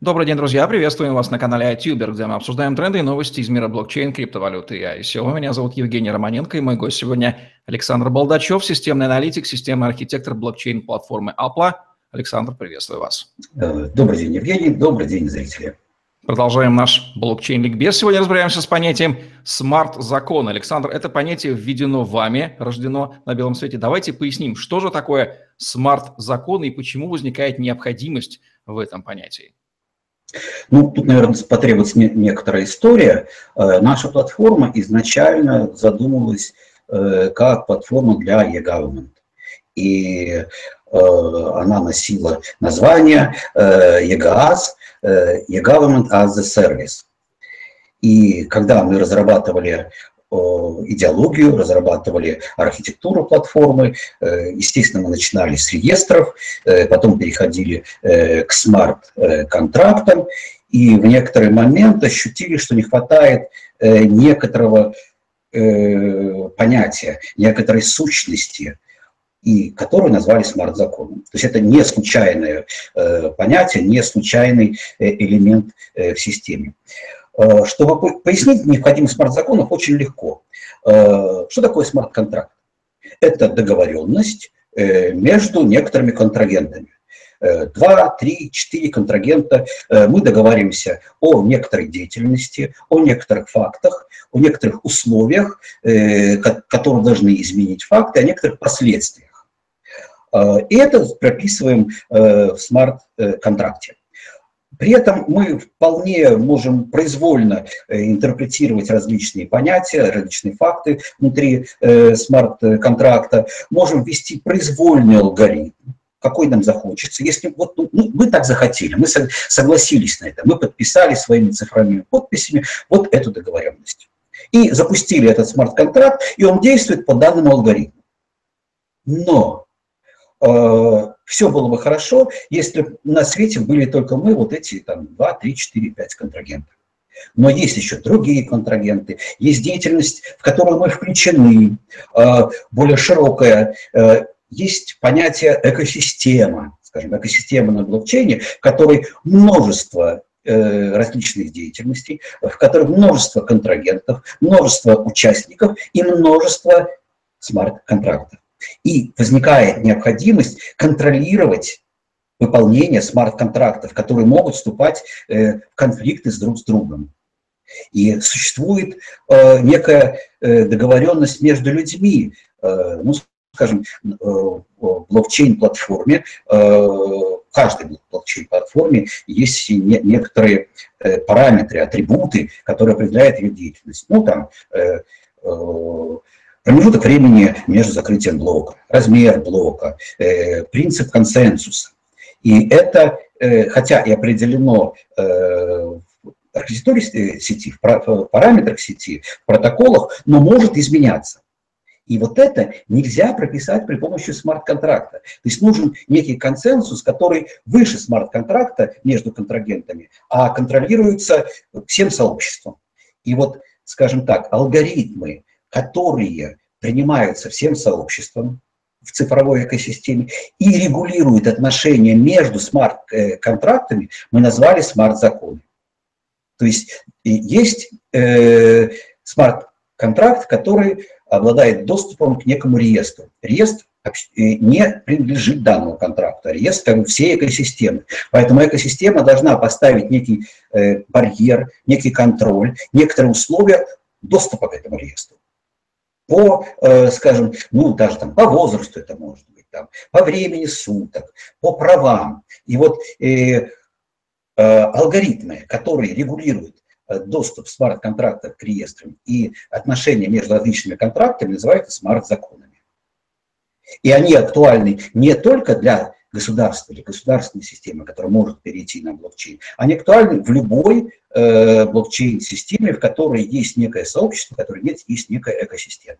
Добрый день, друзья. Приветствуем вас на канале iTuber, где мы обсуждаем тренды и новости из мира блокчейн, криптовалюты и ICO. Меня зовут Евгений Романенко, и мой гость сегодня Александр Балдачев, системный аналитик, системный архитектор блокчейн-платформы Apple. Александр, приветствую вас. Добрый день, Евгений. Добрый день, зрители. Продолжаем наш блокчейн-ликбез. Сегодня разбираемся с понятием смарт-закон. Александр, это понятие введено вами, рождено на белом свете. Давайте поясним, что же такое смарт-закон и почему возникает необходимость в этом понятии. Ну, тут, наверное, потребуется некоторая история. Э, наша платформа изначально задумывалась э, как платформа для e-government. И э, она носила название EGAS, e-government as a service. И когда мы разрабатывали идеологию, разрабатывали архитектуру платформы. Э, естественно, мы начинали с реестров, э, потом переходили э, к смарт-контрактам, и в некоторый момент ощутили, что не хватает некоторого понятия, некоторой сущности, и которую назвали смарт-законом. То есть это не случайное понятие, не случайный элемент в системе. Э, чтобы пояснить необходимость смарт-законов, очень легко. Э, что такое смарт-контракт? Это договоренность э, между некоторыми контрагентами. Два, три, четыре контрагента, мы договариваемся о некоторой деятельности, о некоторых фактах, о некоторых условиях, которые должны изменить факты, о некоторых последствиях. И это прописываем в смарт-контракте. При этом мы вполне можем произвольно э, интерпретировать различные понятия, различные факты внутри э, смарт-контракта, можем ввести произвольный алгоритм, какой нам захочется. Если вот ну, ну мы так захотели, мы согласились на это, мы подписали своими цифровыми подписями вот эту договоренность. И запустили этот смарт-контракт, и он действует по данному алгоритму. Но э, все было бы хорошо, если на свете были только мы, вот эти там 2, 3, 4, 5 контрагентов. Но есть еще другие контрагенты, есть деятельность, в которую мы включены, а, более широкая, а, есть понятие экосистема, скажем, экосистема на блокчейне, в которой множество э, различных деятельностей, в которых множество контрагентов, множество участников и множество смарт-контрактов. И возникает необходимость контролировать выполнение смарт-контрактов, которые могут вступать э, в конфликты с друг с другом. И существует э, некая э, договоренность между людьми, ну, скажем, в блокчейн-платформе, в каждой блокчейн-платформе есть некоторые параметры, атрибуты, которые определяют ее деятельность. Ну, там, Промежуток времени между закрытием блока, размер блока, э, принцип консенсуса. И это, э, хотя и определено э, архитектуре сети, в параметрах сети, в протоколах, но может изменяться. И вот это нельзя прописать при помощи смарт-контракта. То есть нужен некий консенсус, который выше смарт-контракта между контрагентами, а контролируется всем сообществом. И вот, скажем так, алгоритмы, которые принимаются всем сообществом в цифровой экосистеме и регулируют отношения между смарт-контрактами, мы назвали смарт-законы. То есть есть э, смарт-контракт, который обладает доступом к некому реестру. Реестр э, не принадлежит данному контракту, а реестр всей экосистемы. Поэтому экосистема должна поставить некий э, барьер, некий контроль, некоторые условия доступа к этому реестру по, э, скажем, ну, даже там по возрасту это может быть, там, по времени суток, по правам. И вот э, э, алгоритмы, которые регулируют э, доступ смарт-контрактов к реестрам и отношения между различными контрактами называются смарт-законами. И они актуальны не только для государства или государственной системы, которая может перейти на блокчейн, они актуальны в любой э, блокчейн-системе, в которой есть некое сообщество, в которой нет, есть некая экосистема.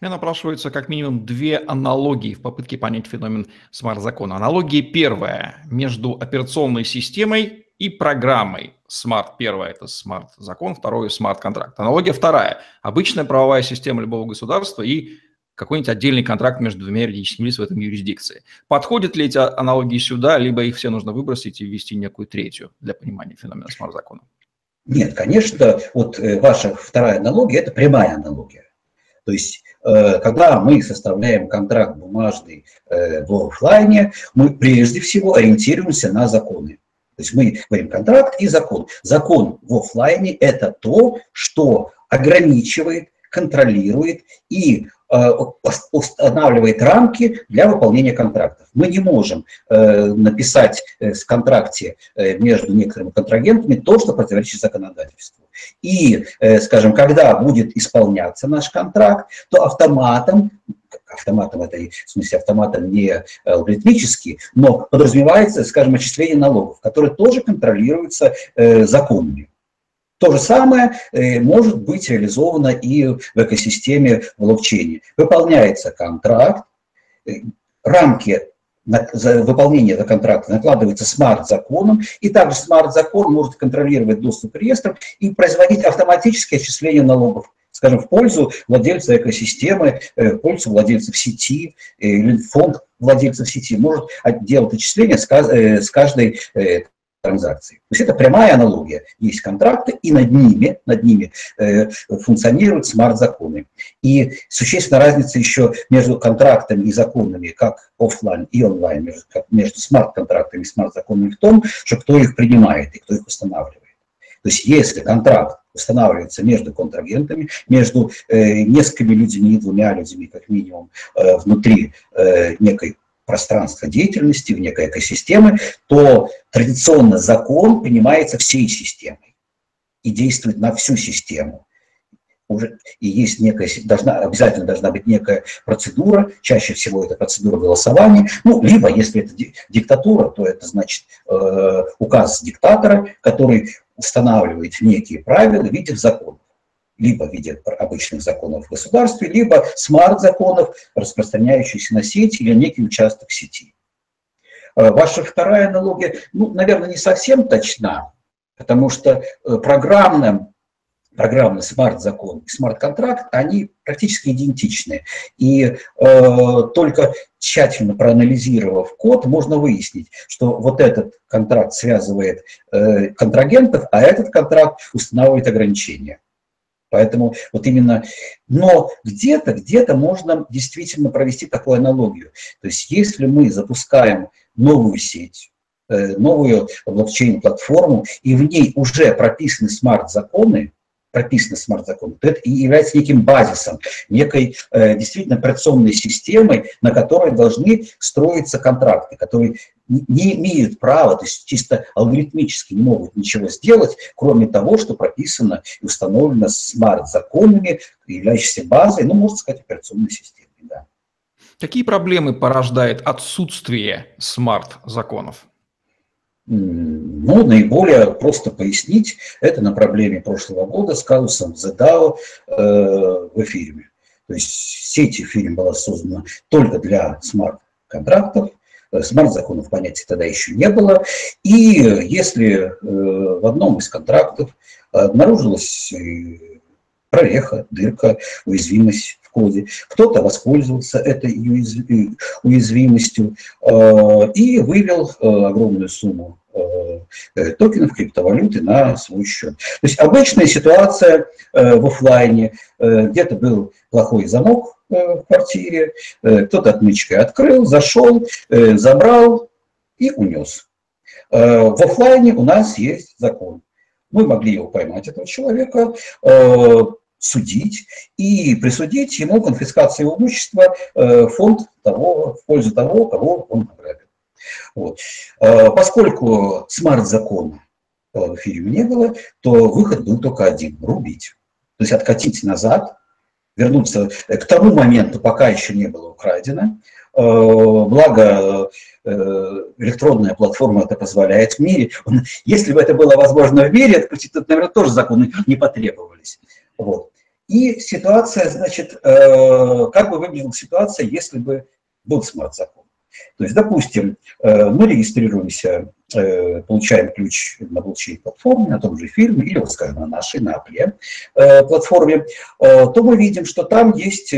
Мне напрашиваются как минимум две аналогии в попытке понять феномен смарт-закона. Аналогия первая между операционной системой и программой. Смарт первое – это смарт-закон, второе – смарт-контракт. Аналогия вторая – обычная правовая система любого государства и какой-нибудь отдельный контракт между двумя юридическими лицами в этом юрисдикции. Подходят ли эти аналогии сюда, либо их все нужно выбросить и ввести некую третью для понимания феномена смарт-закона? Нет, конечно, вот э, ваша вторая аналогия – это прямая аналогия. То есть, э, когда мы составляем контракт бумажный э, в офлайне, мы прежде всего ориентируемся на законы. То есть мы говорим контракт и закон. Закон в офлайне – это то, что ограничивает, контролирует и устанавливает рамки для выполнения контрактов. Мы не можем э, написать э, в контракте между некоторыми контрагентами то, что противоречит законодательству. И, скажем, когда будет исполняться наш контракт, то автоматом автоматом это в смысле автоматом не алгоритмически, но подразумевается, скажем, отчисление налогов, которые тоже контролируются законами. То же самое э, может быть реализовано и в экосистеме блокчейна. Выполняется контракт, э, рамки за выполнение этого контракта накладывается смарт-законом, и также смарт-закон может контролировать доступ к реестрам и производить автоматическое отчисление налогов, скажем, в пользу владельца экосистемы, э, в пользу владельцев сети, или фонд владельцев сети может делать отчисления с каждой транзакций. То есть это прямая аналогия. Есть контракты, и над ними, над ними э, функционируют смарт-законы. И существенная разница еще между контрактами и законами, как офлайн и онлайн, между, между смарт-контрактами и смарт-законами в том, что кто их принимает и кто их устанавливает. То есть если контракт устанавливается между контрагентами, между э, несколькими людьми, двумя людьми, как минимум, э, внутри э, некой пространства деятельности, в некой экосистемы, то традиционно закон принимается всей системой и действует на всю систему. Уже, и есть некая, должна, обязательно должна быть некая процедура, чаще всего это процедура голосования, ну, либо, если это диктатура, то это значит э, указ диктатора, который устанавливает некие правила в законов либо в виде обычных законов в государстве, либо смарт-законов, распространяющихся на сеть или некий участок сети. Э, ваша вторая аналогия, ну, наверное, не совсем точна, потому что э, программным программный смарт-закон и смарт-контракт, они практически идентичны. И э, только тщательно проанализировав код, можно выяснить, что вот этот контракт связывает э, контрагентов, а этот контракт устанавливает ограничения. Поэтому вот именно, но где-то, где-то можно действительно провести такую аналогию. То есть если мы запускаем новую сеть, э, новую блокчейн-платформу, и в ней уже прописаны смарт-законы, прописаны смарт-законы, то это и является неким базисом, некой э, действительно операционной системой, на которой должны строиться контракты, которые не имеют права, то есть чисто алгоритмически не могут ничего сделать, кроме того, что прописано и установлено смарт-законами, являющейся базой, ну, можно сказать, операционной системой. Да. Какие проблемы порождает отсутствие смарт-законов? Ну, наиболее просто пояснить, это на проблеме прошлого года с казусом ZDAO э, в эфире. То есть сеть эфирем была создана только для смарт-контрактов, Э, смарт-законов понятия тогда еще не было. И если э, в одном из контрактов обнаружилась э, прореха, дырка, уязвимость в коде. Кто-то воспользовался этой уязвимостью и вывел огромную сумму токенов криптовалюты на свой счет. То есть обычная ситуация в офлайне, где-то был плохой замок Э, в квартире, э, кто-то отмычкой открыл, зашел, э, забрал и унес. В офлайне у нас есть закон. Мы могли его поймать, этого человека, судить и присудить ему конфискацию имущества фонд того, в пользу того, кого он ограбил. Вот. Поскольку смарт-закона в эфире не было, то выход был только один – рубить. То есть откатить назад вернуться к тому моменту, пока еще не было украдено. Э, благо, э, электронная платформа это позволяет в мире. Если бы это было возможно в мире, то, наверное, тоже законы не потребовались. Вот. И ситуация, значит, э, как бы выглядела ситуация, если бы был смарт-закон. То есть, допустим, мы регистрируемся, получаем ключ на блокчейн-платформе, на том же фильме, или, вот, скажем, на нашей, на Apple платформе, то мы видим, что там есть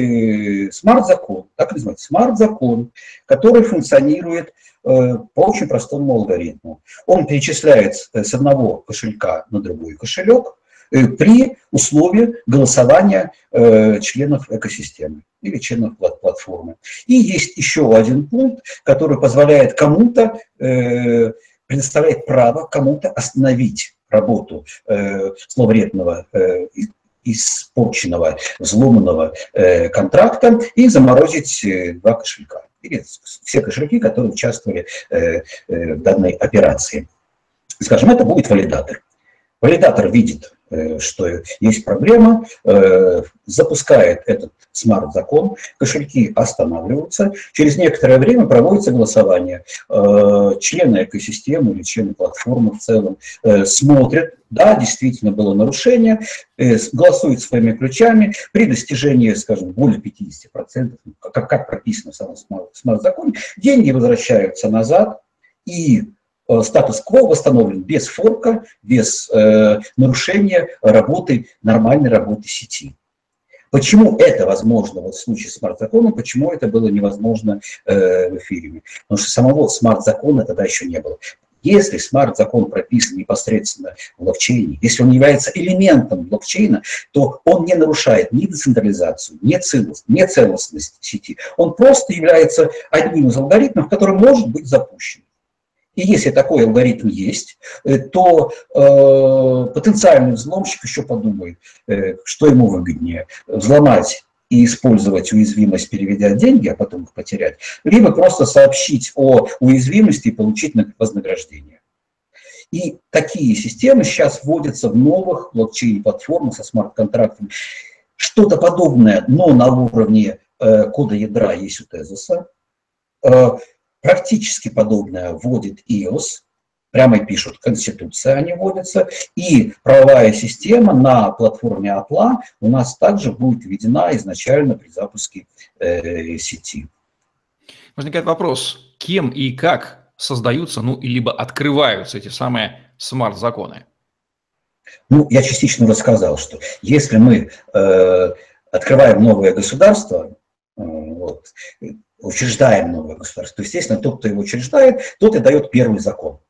смарт-закон, так называется, смарт-закон, который функционирует по очень простому алгоритму. Он перечисляет с одного кошелька на другой кошелек, Э, при условии голосования э, членов экосистемы или членов платформы. И есть еще один пункт, который позволяет кому-то, э, предоставляет право кому-то остановить работу зловредного испорченного, взломанного контракта и заморозить два кошелька. Или все кошельки, которые участвовали в данной операции. Скажем, это будет валидатор. Валидатор видит Э, что есть проблема, э, запускает этот смарт-закон, кошельки останавливаются, через некоторое время проводится голосование. Э, члены экосистемы или члены платформы в целом смотрят, да, действительно было нарушение, голосуют своими ключами, при достижении, скажем, более 50%, как, как прописано в самом смарт-законе, деньги возвращаются назад, и Э, статус-кво восстановлен без форка, без э, нарушения работы, нормальной работы сети. Почему это возможно вот в случае смарт-закона, почему это было невозможно э, в эфире? Потому что самого смарт-закона тогда еще не было. Если смарт-закон прописан непосредственно в блокчейне, если он является элементом блокчейна, то он не нарушает ни децентрализацию, ни целостность, ни целостность сети. Он просто является одним из алгоритмов, который может быть запущен. И если такой алгоритм есть, э, то э, потенциальный взломщик еще подумает, э, что ему выгоднее – взломать и использовать уязвимость, переведя деньги, а потом их потерять, либо просто сообщить о уязвимости и получить вознаграждение. И такие системы сейчас вводятся в новых блокчейн-платформах со смарт-контрактами. Что-то подобное, но на уровне э, кода ядра есть у Тезоса. Э, Практически подобное вводит ИОС, прямо пишут, Конституция они вводятся, и правовая система на платформе Апла у нас также будет введена изначально при запуске э, сети. Возникает вопрос, кем и как создаются, ну, либо открываются эти самые смарт-законы? Ну, я частично рассказал, что если мы э, открываем новое государство, э, вот, учреждаем новое государство, естественно, тот, кто его учреждает, тот и дает первый закон.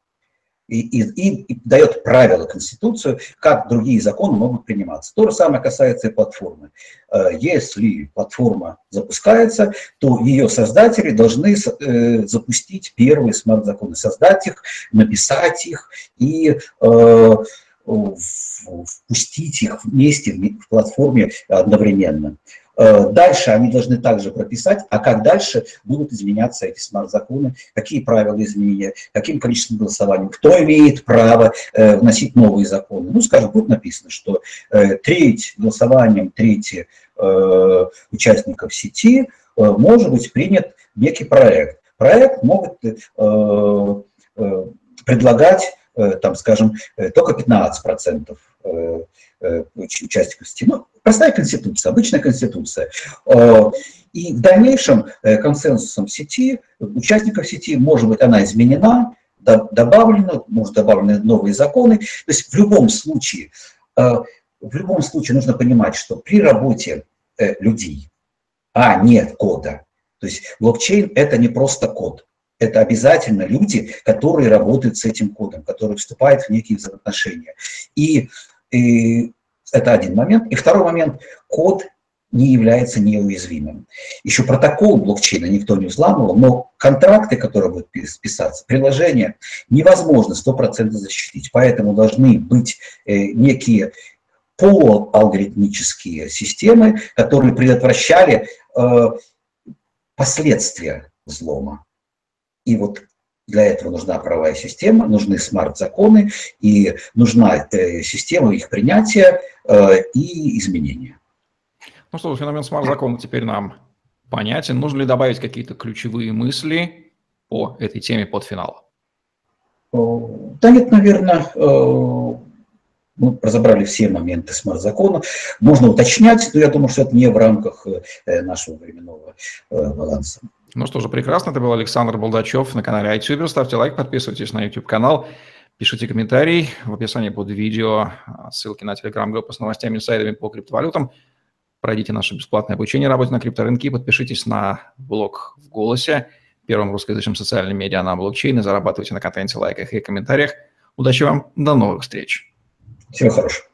И, и, и дает правила, конституцию, как другие законы могут приниматься. То же самое касается и платформы. Э, если платформа запускается, то ее создатели должны э, запустить первые смарт-законы, создать их, написать их и э, впустить их вместе в платформе одновременно. Э, дальше они должны также прописать, а как дальше будут изменяться эти смарт-законы, какие правила изменения, каким количеством голосований, кто имеет право э, вносить новые законы. Ну, скажем, будет написано, что э, треть голосованием, треть участников сети может быть принят некий проект. Проект могут предлагать, там, скажем, только 15% участников сети. Ну, Простая конституция, обычная конституция. Э, и в дальнейшем э, консенсусом сети, участников сети, может быть, она изменена, добавлена, может, добавлены новые законы. То есть в любом случае, э, в любом случае нужно понимать, что при работе людей, а нет кода, то есть блокчейн – это не просто код, это обязательно люди, которые работают с этим кодом, которые вступают в некие взаимоотношения. И, и это один момент. И второй момент, код не является неуязвимым. Еще протокол блокчейна никто не взламывал, но контракты, которые будут писаться, приложения невозможно 100% защитить. Поэтому должны быть э, некие полуалгоритмические системы, которые предотвращали э, последствия взлома. И вот для этого нужна правовая система, нужны смарт-законы и нужна э, система их принятия э, и изменения. Ну что, феномен смарт-закона теперь нам понятен. Нужно ли добавить какие-то ключевые мысли по этой теме под финал? Да нет, наверное, мы разобрали все моменты смарт-закона. Можно уточнять, но я думаю, что это не в рамках нашего временного баланса. Ну что же, прекрасно. Это был Александр Болдачев на канале iTuber. Ставьте лайк, подписывайтесь на YouTube-канал, пишите комментарий. В описании под видео ссылки на телеграм-группу с новостями и сайтами по криптовалютам. Пройдите наше бесплатное обучение работе на крипторынке подпишитесь на блог в голосе, первом русскоязычном социальном медиа на блокчейн и зарабатывайте на контенте, лайках и комментариях. Удачи вам, до новых встреч. Всего хорошего.